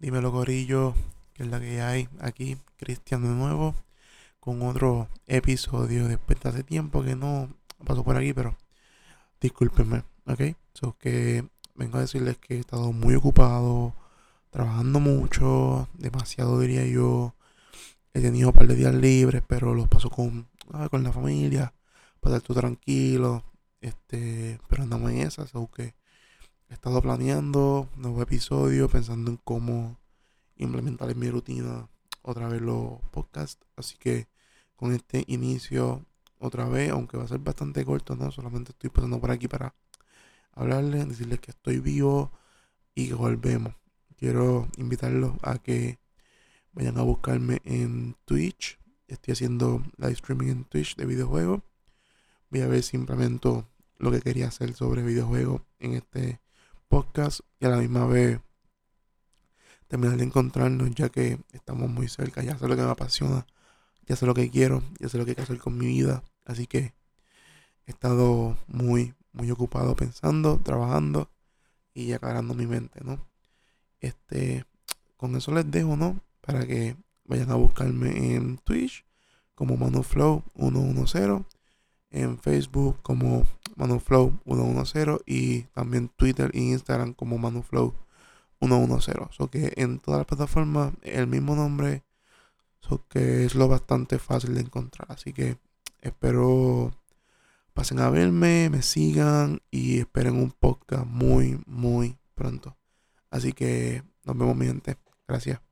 Dímelo Corillo, que es la que hay aquí, Cristian de nuevo, con otro episodio después de hace tiempo que no pasó por aquí, pero discúlpenme, ¿ok? So que vengo a decirles que he estado muy ocupado, trabajando mucho, demasiado diría yo. He tenido un par de días libres, pero los paso con, ah, con la familia, para estar tú tranquilo, este, pero andamos en esas, que he estado planeando nuevo episodio, pensando en cómo implementar en mi rutina otra vez los podcasts. Así que con este inicio otra vez, aunque va a ser bastante corto, ¿no? Solamente estoy pasando por aquí para hablarles, decirles que estoy vivo y que volvemos. Quiero invitarlos a que vayan a buscarme en Twitch. Estoy haciendo live streaming en Twitch de videojuegos. Voy a ver si implemento lo que quería hacer sobre videojuegos en este y a la misma vez terminar de encontrarnos ya que estamos muy cerca, ya sé lo que me apasiona, ya sé lo que quiero, ya sé lo que que hacer con mi vida, así que he estado muy, muy ocupado pensando, trabajando y aclarando mi mente, ¿no? Este, con eso les dejo, ¿no? Para que vayan a buscarme en Twitch como ManuFlow 110, en Facebook como ManuFlow110 y también Twitter e Instagram como ManuFlow110. So que en todas las plataformas el mismo nombre, so que es lo bastante fácil de encontrar. Así que espero pasen a verme, me sigan y esperen un podcast muy, muy pronto. Así que nos vemos mi gente. Gracias.